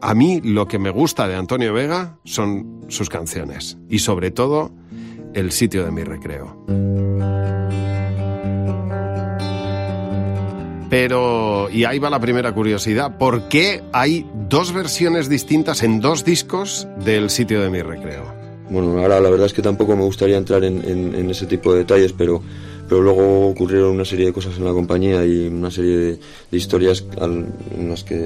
A mí lo que me gusta de Antonio Vega son sus canciones y sobre todo el sitio de mi recreo. Pero, y ahí va la primera curiosidad, ¿por qué hay dos versiones distintas en dos discos del sitio de mi recreo? Bueno, ahora la verdad es que tampoco me gustaría entrar en, ese tipo de detalles, pero, pero luego ocurrieron una serie de cosas en la compañía y una serie de, historias en las que,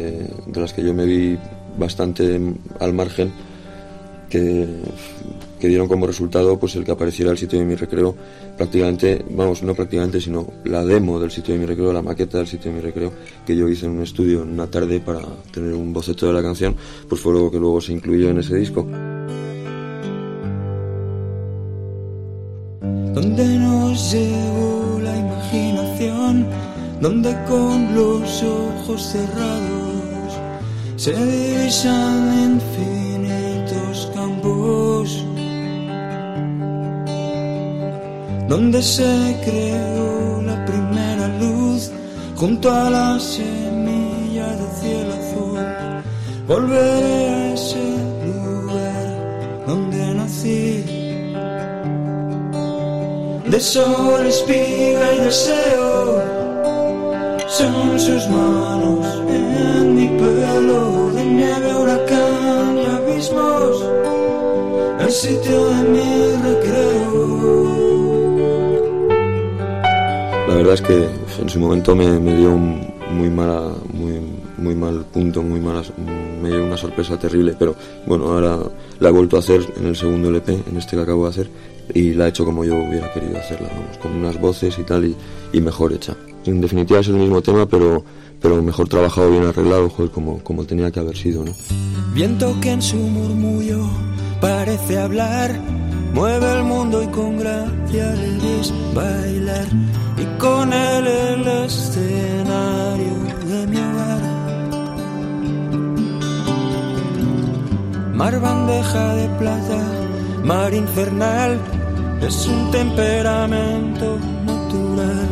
de las que yo me vi bastante al margen que que dieron como resultado pues el que apareciera el sitio de mi recreo prácticamente, vamos, no prácticamente, sino la demo del sitio de mi recreo, la maqueta del sitio de mi recreo que yo hice en un estudio en una tarde para tener un boceto de la canción, pues fue lo que luego se incluyó en ese disco. Donde nos llevó la imaginación, donde con los ojos cerrados se divisan infinitos campos donde se creó la primera luz junto a la semilla del cielo azul. Volveré a ese lugar donde nací. De sol, espiga y deseo son sus manos en mi sitio de mi recreo. La verdad es que en su momento me, dio un muy mala, muy, muy mal punto, muy mala, me dio una sorpresa terrible, pero bueno, ahora la he vuelto a hacer en el segundo LP, en este que acabo de hacer, y la he hecho como yo hubiera querido hacerla, con unas voces y tal, y, mejor hecha. En definitiva es el mismo tema, pero, pero mejor trabajado, bien arreglado, como, como tenía que haber sido, ¿no? Viento que en su murmullo parece hablar, mueve el mundo y con gracia le bailar y con él el escenario de mi hogar. Mar bandeja de plata, mar infernal, es un temperamento natural.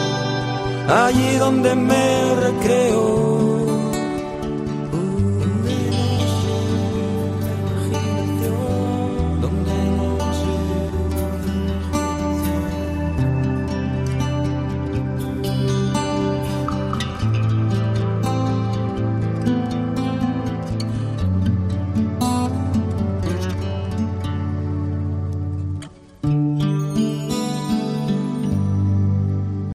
allí donde me recreo